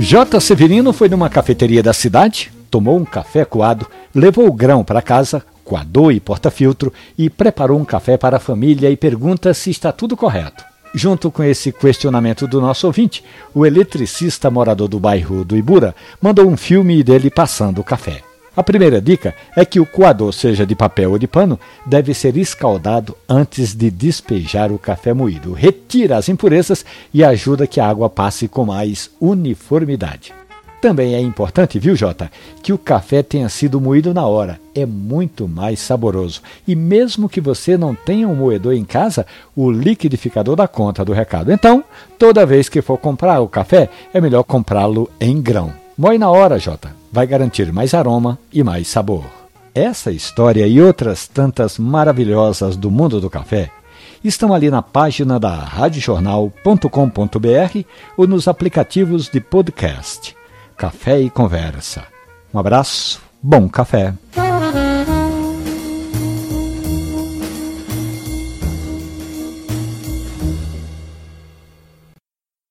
J. Severino foi numa cafeteria da cidade, tomou um café coado, levou o grão para casa, coador e porta-filtro e preparou um café para a família e pergunta se está tudo correto. Junto com esse questionamento do nosso ouvinte, o eletricista morador do bairro do Ibura mandou um filme dele passando o café. A primeira dica é que o coador, seja de papel ou de pano, deve ser escaldado antes de despejar o café moído. Retira as impurezas e ajuda que a água passe com mais uniformidade. Também é importante, viu, Jota, que o café tenha sido moído na hora. É muito mais saboroso. E mesmo que você não tenha um moedor em casa, o liquidificador dá conta do recado. Então, toda vez que for comprar o café, é melhor comprá-lo em grão. Moe na hora, Jota vai garantir mais aroma e mais sabor. Essa história e outras tantas maravilhosas do mundo do café estão ali na página da radiojornal.com.br ou nos aplicativos de podcast. Café e Conversa. Um abraço, bom café.